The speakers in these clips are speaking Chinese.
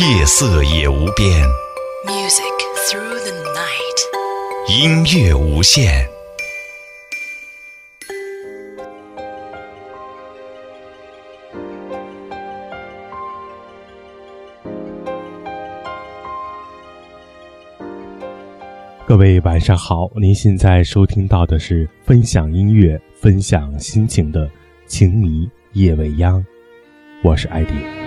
夜色也无边，Music through the night。音乐无限。各位晚上好，您现在收听到的是分享音乐、分享心情的《情迷夜未央》，我是艾迪。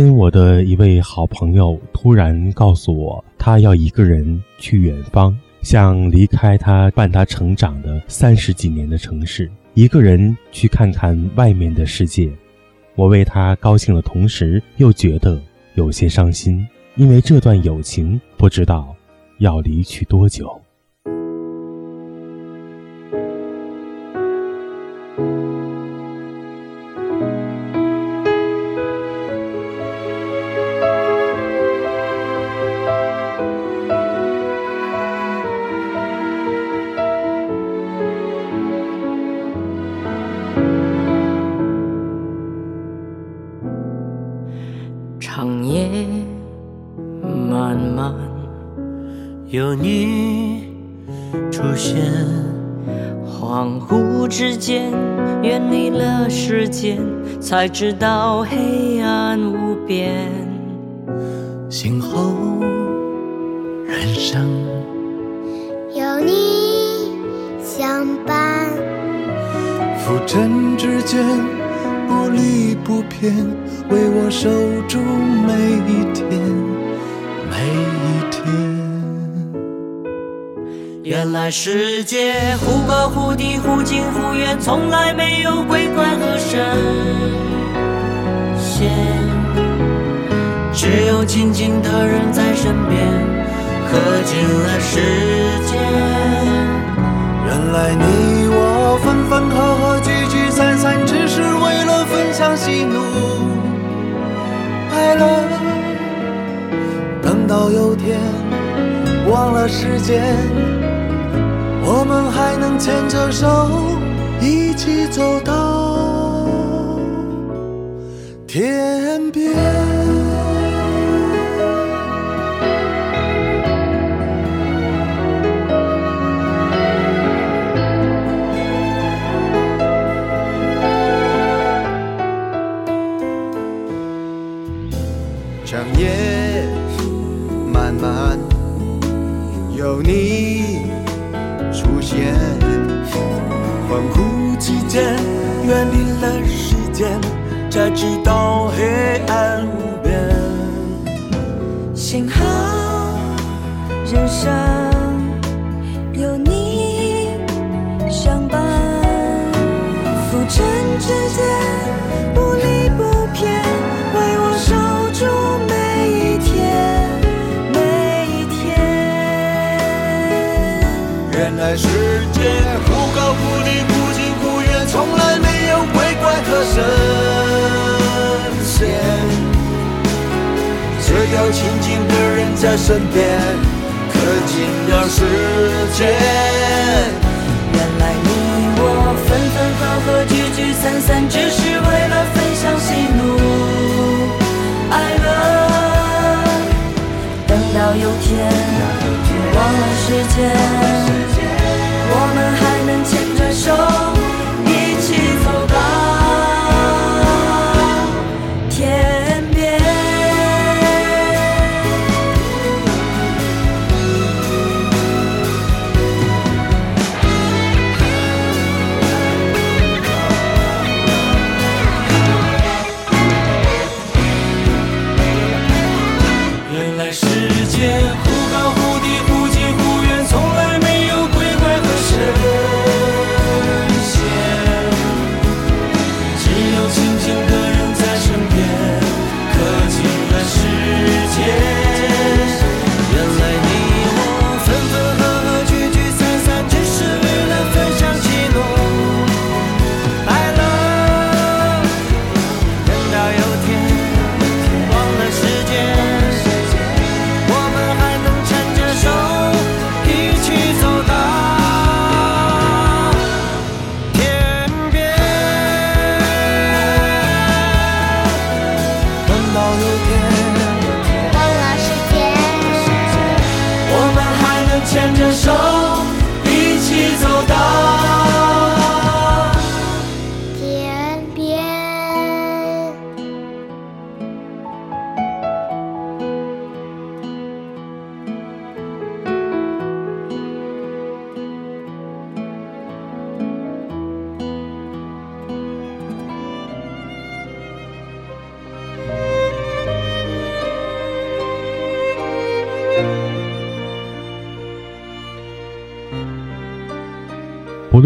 天我的一位好朋友突然告诉我，他要一个人去远方，想离开他伴他成长的三十几年的城市，一个人去看看外面的世界。我为他高兴的同时，又觉得有些伤心，因为这段友情不知道要离去多久。才知道黑暗无边。醒后人生有你相伴，浮沉之间不离不偏，为我守住每一原来世界忽高忽低，忽近忽远，从来没有鬼怪和神仙，只有亲近的人在身边，刻进了时间。原来你我分分合合，聚聚散散，只是为了分享喜怒哀乐。等到有天忘了时间，我们还能牵着手一起走到天边。长夜。漫漫，有你。恍惚之间远离了时间，才知道需要亲近的人在身边，可经了时间。原来你我分分合合聚聚散散，只是为了分享喜怒哀乐。等到有天，忘了时间，我们还能牵着手。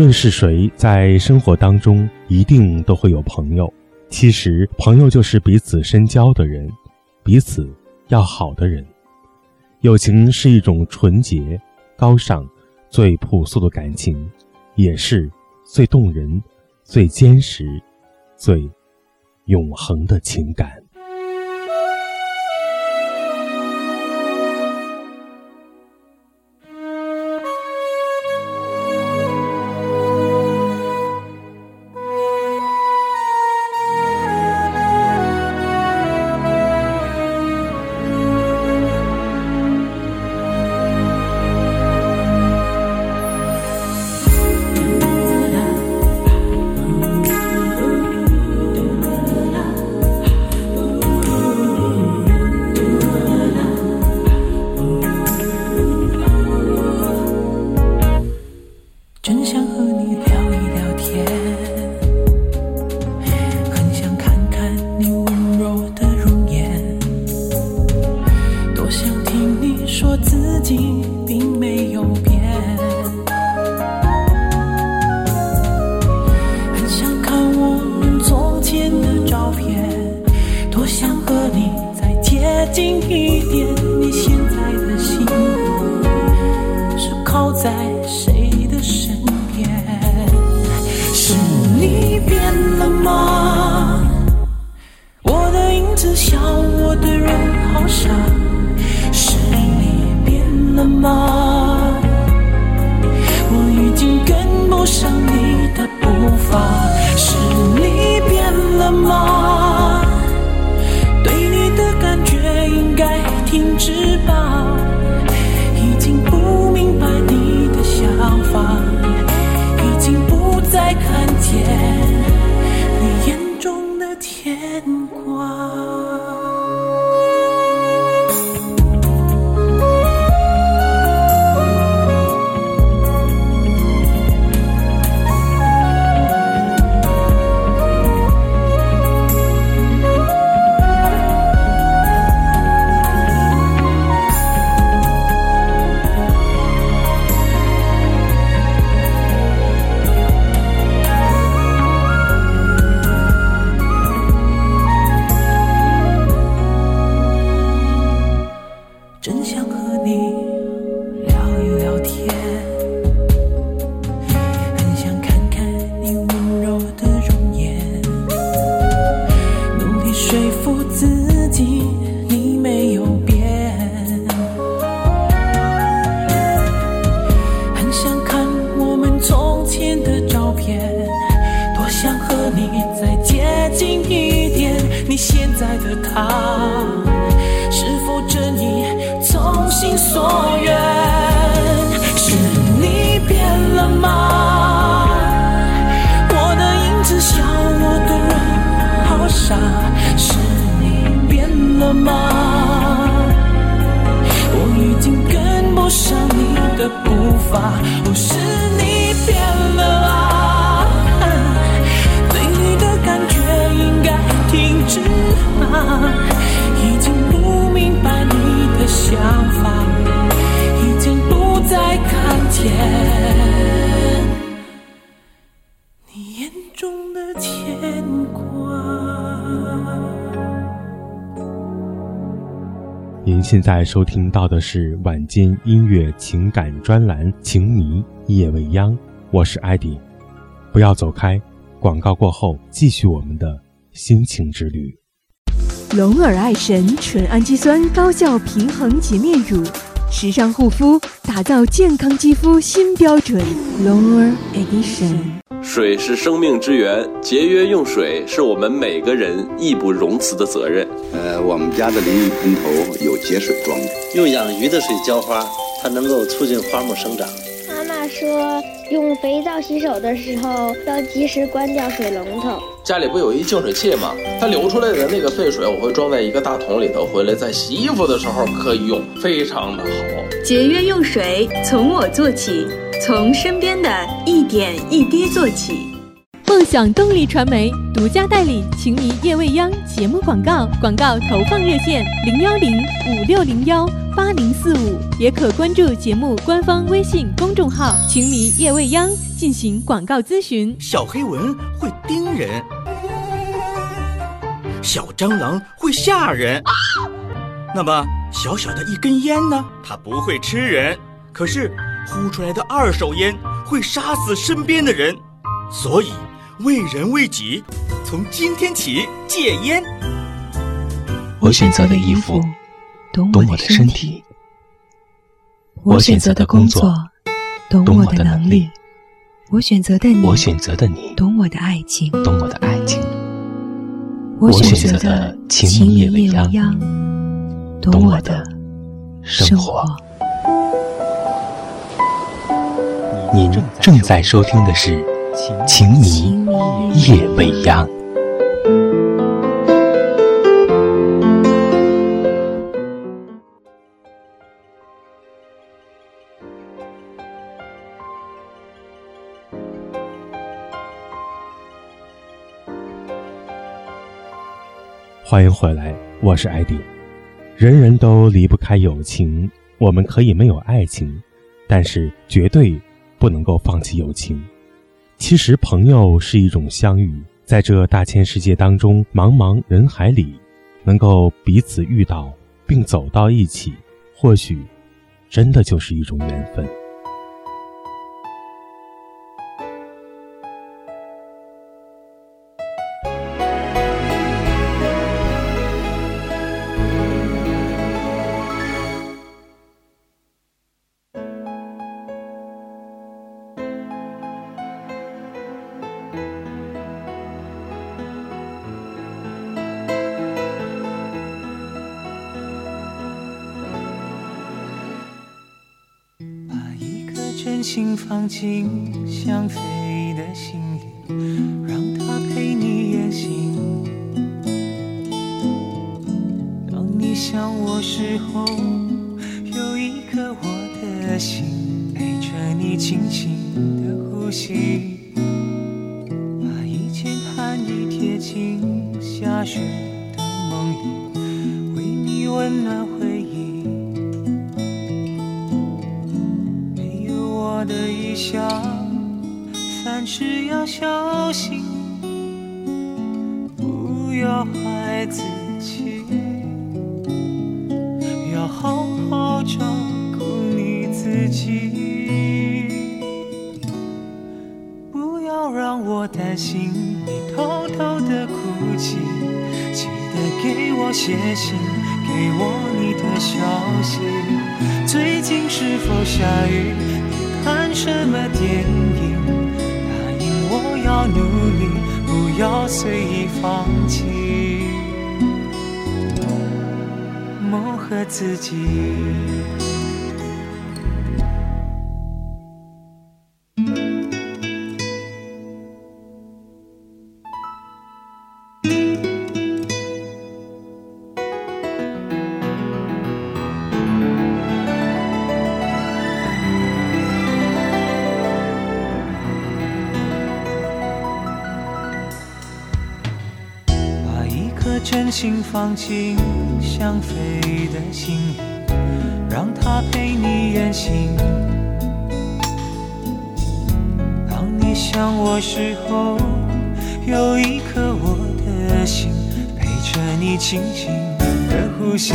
无论是谁在生活当中一定都会有朋友。其实朋友就是彼此深交的人彼此要好的人。友情是一种纯洁高尚最朴素的感情也是最动人最坚实最永恒的情感。的步伐，不是你变了啊？对你的感觉应该停止啊！已经不明白你的想法，已经不再看见你眼中的牵挂。您现在收听到的是晚间音乐情感专栏《情迷夜未央》，我是艾迪，不要走开，广告过后继续我们的心情之旅。龙耳爱神纯氨基酸高效平衡洁面乳，时尚护肤，打造健康肌肤新标准。龙耳 Edition。水是生命之源，节约用水是我们每个人义不容辞的责任。呃，我们家的淋浴喷头有节水装置，用养鱼的水浇花，它能够促进花木生长。妈妈说，用肥皂洗手的时候要及时关掉水龙头。家里不有一净水器吗？它流出来的那个废水，我会装在一个大桶里头，回来在洗衣服的时候可以用，非常的好。节约用水，从我做起，从身边的一点一滴做起。梦想动力传媒独家代理《情迷夜未央》节目广告，广告投放热线零幺零五六零幺八零四五，也可关注节目官方微信公众号“情迷夜未央”进行广告咨询。小黑蚊会叮人，小蟑螂会吓人，那么小小的一根烟呢？它不会吃人，可是呼出来的二手烟会杀死身边的人，所以。为人为己，从今天起戒烟。我选择的衣服懂我的身体，我选择的工作懂我的能力，我选择的你，我选择的你懂我的爱情，懂我的爱情。我选择的情迷夜未央，懂我的生活。您正在收听的是。情迷夜未央。欢迎回来，我是艾迪。人人都离不开友情，我们可以没有爱情，但是绝对不能够放弃友情。其实，朋友是一种相遇，在这大千世界当中，茫茫人海里，能够彼此遇到并走到一起，或许真的就是一种缘分。心放进想飞心，不要害自己，要好好照顾你自己，不要让我担心你偷偷的哭泣，记得给我写信，给我你的消息，最近是否下雨？看什么电影？要努力，不要随意放弃，磨合自己。真心放进想飞的心里，让它陪你远行。当你想我时候，有一颗我的心陪着你轻轻的呼吸，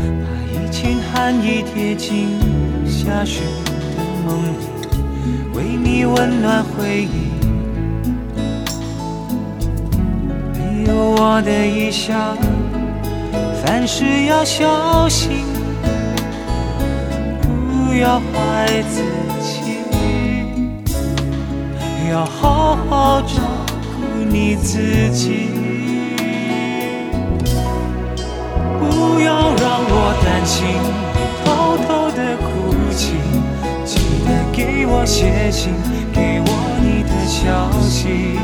把一件寒衣贴进下雪的梦里，为你温暖回忆。我的一笑，凡事要小心，不要害自己，要好好照顾你自己。不要让我担心偷偷的哭泣，记得给我写信，给我你的消息。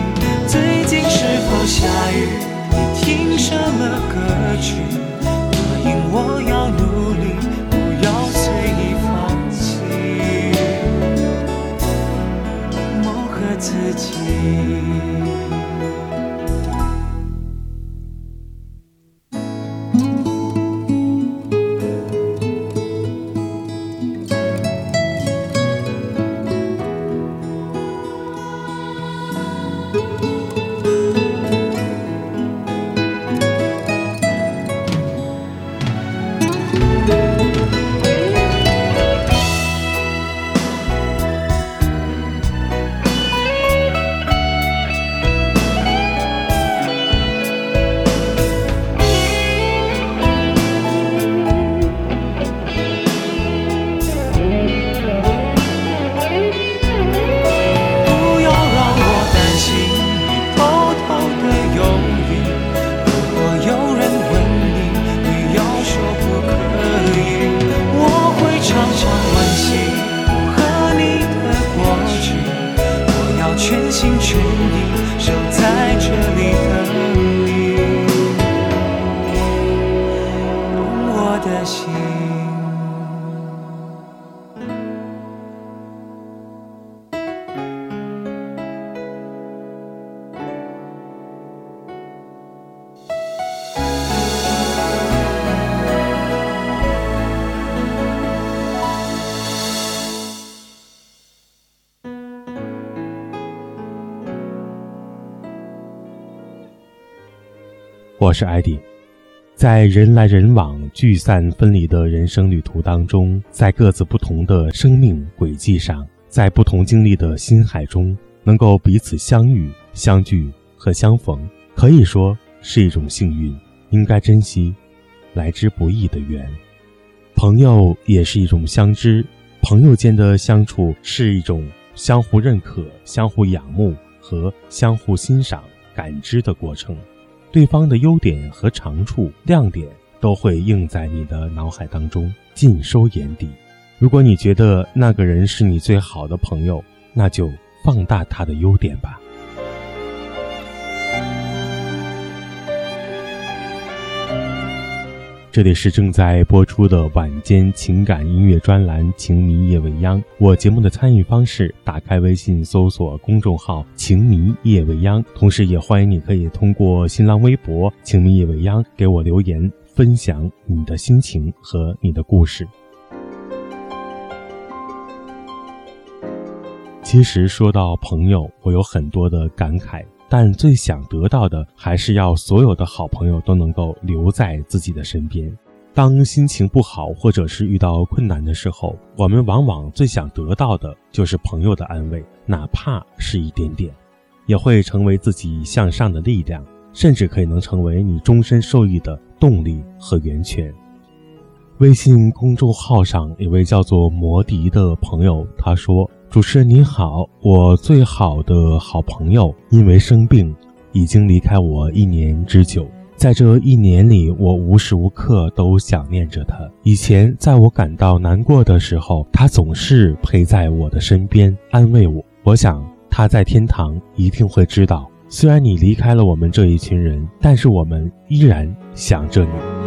我是艾迪，在人来人往、聚散分离的人生旅途当中，在各自不同的生命轨迹上，在不同经历的心海中，能够彼此相遇、相聚和相逢，可以说是一种幸运，应该珍惜来之不易的缘。朋友也是一种相知，朋友间的相处是一种相互认可、相互仰慕和相互欣赏、感知的过程。对方的优点和长处、亮点都会映在你的脑海当中，尽收眼底。如果你觉得那个人是你最好的朋友，那就放大他的优点吧。这里是正在播出的晚间情感音乐专栏《情迷夜未央》。我节目的参与方式：打开微信搜索公众号“情迷夜未央”，同时也欢迎你可以通过新浪微博“情迷夜未央”给我留言，分享你的心情和你的故事。其实说到朋友，我有很多的感慨。但最想得到的，还是要所有的好朋友都能够留在自己的身边。当心情不好，或者是遇到困难的时候，我们往往最想得到的就是朋友的安慰，哪怕是一点点，也会成为自己向上的力量，甚至可以能成为你终身受益的动力和源泉。微信公众号上有位叫做摩迪的朋友，他说：“主持人您好，我最好的好朋友因为生病，已经离开我一年之久。在这一年里，我无时无刻都想念着他。以前在我感到难过的时候，他总是陪在我的身边，安慰我。我想他在天堂一定会知道，虽然你离开了我们这一群人，但是我们依然想着你。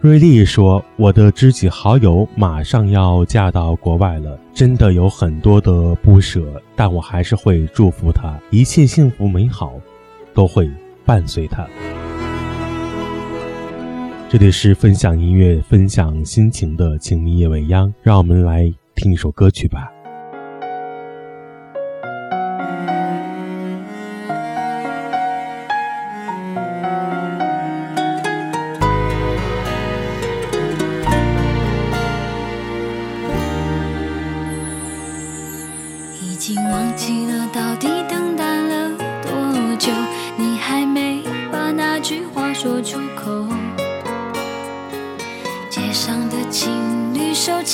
瑞丽说：“我的知己好友马上要嫁到国外了，真的有很多的不舍，但我还是会祝福她，一切幸福美好，都会伴随她。”这里是分享音乐、分享心情的《情迷夜未央》，让我们来听一首歌曲吧。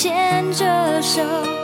牵着手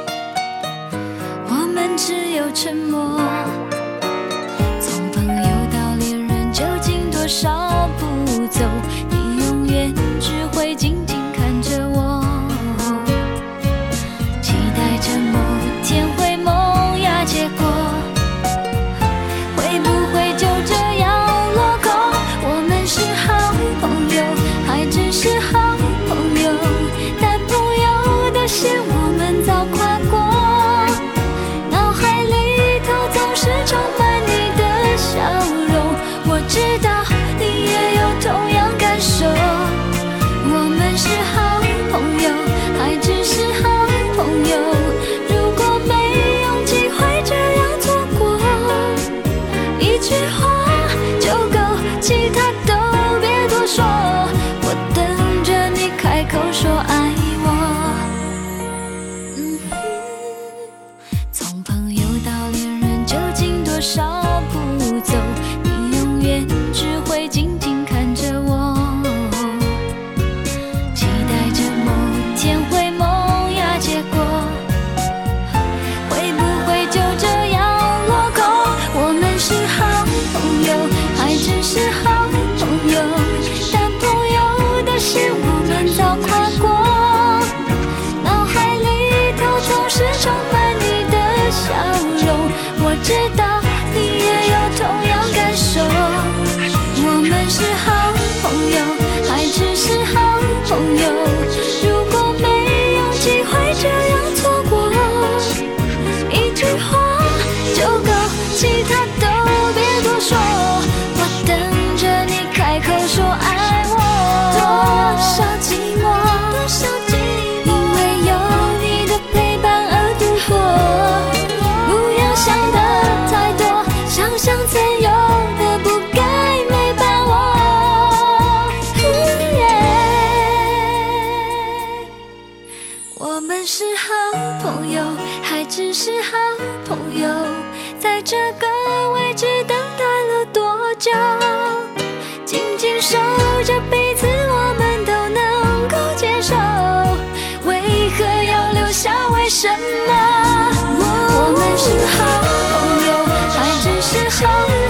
好朋友还只是好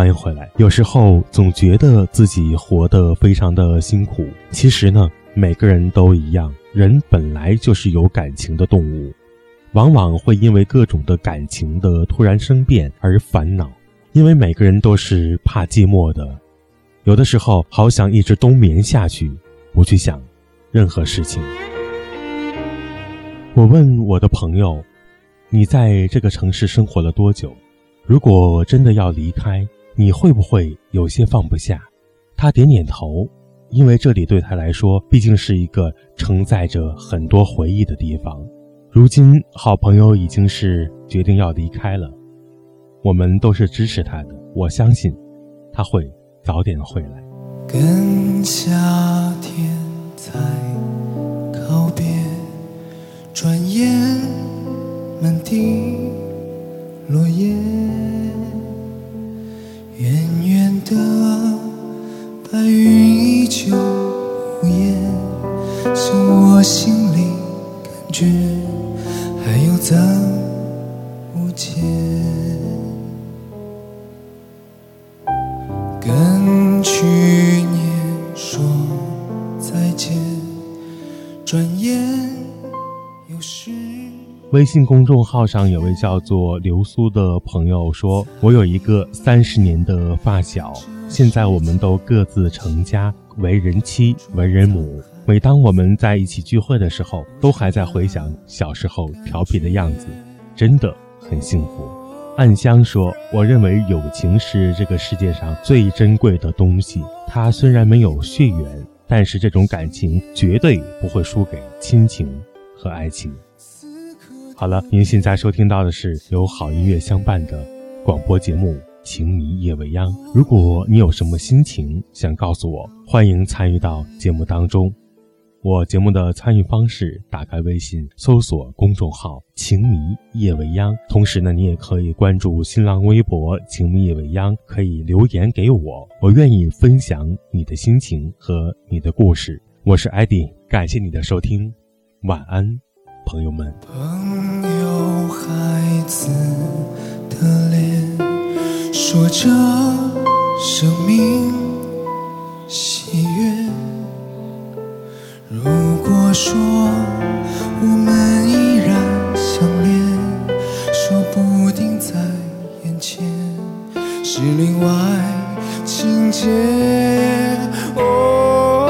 欢迎回来。有时候总觉得自己活得非常的辛苦，其实呢，每个人都一样。人本来就是有感情的动物，往往会因为各种的感情的突然生变而烦恼。因为每个人都是怕寂寞的，有的时候好想一直冬眠下去，不去想任何事情。我问我的朋友：“你在这个城市生活了多久？”如果真的要离开，你会不会有些放不下？他点点头，因为这里对他来说毕竟是一个承载着很多回忆的地方。如今，好朋友已经是决定要离开了，我们都是支持他的。我相信，他会早点回来。跟夏天在告别，转眼满地落叶，远远的白云依旧无言，像我心里感觉还有增无减。跟去年说再见，转眼又是。微信公众号上有位叫做流苏的朋友说：“我有一个三十年的发小，现在我们都各自成家，为人妻，为人母。每当我们在一起聚会的时候，都还在回想小时候调皮的样子，真的很幸福。”暗香说：“我认为友情是这个世界上最珍贵的东西。它虽然没有血缘，但是这种感情绝对不会输给亲情和爱情。”好了，您现在收听到的是由好音乐相伴的广播节目《情迷夜未央》。如果你有什么心情想告诉我，欢迎参与到节目当中。我节目的参与方式：打开微信，搜索公众号“情迷夜未央”。同时呢，你也可以关注新浪微博“情迷夜未央”，可以留言给我，我愿意分享你的心情和你的故事。我是艾迪，感谢你的收听，晚安，朋友们。朋友，孩子的脸，说着生命喜悦。如果说我们依然相恋，说不定在眼前是另外情节。Oh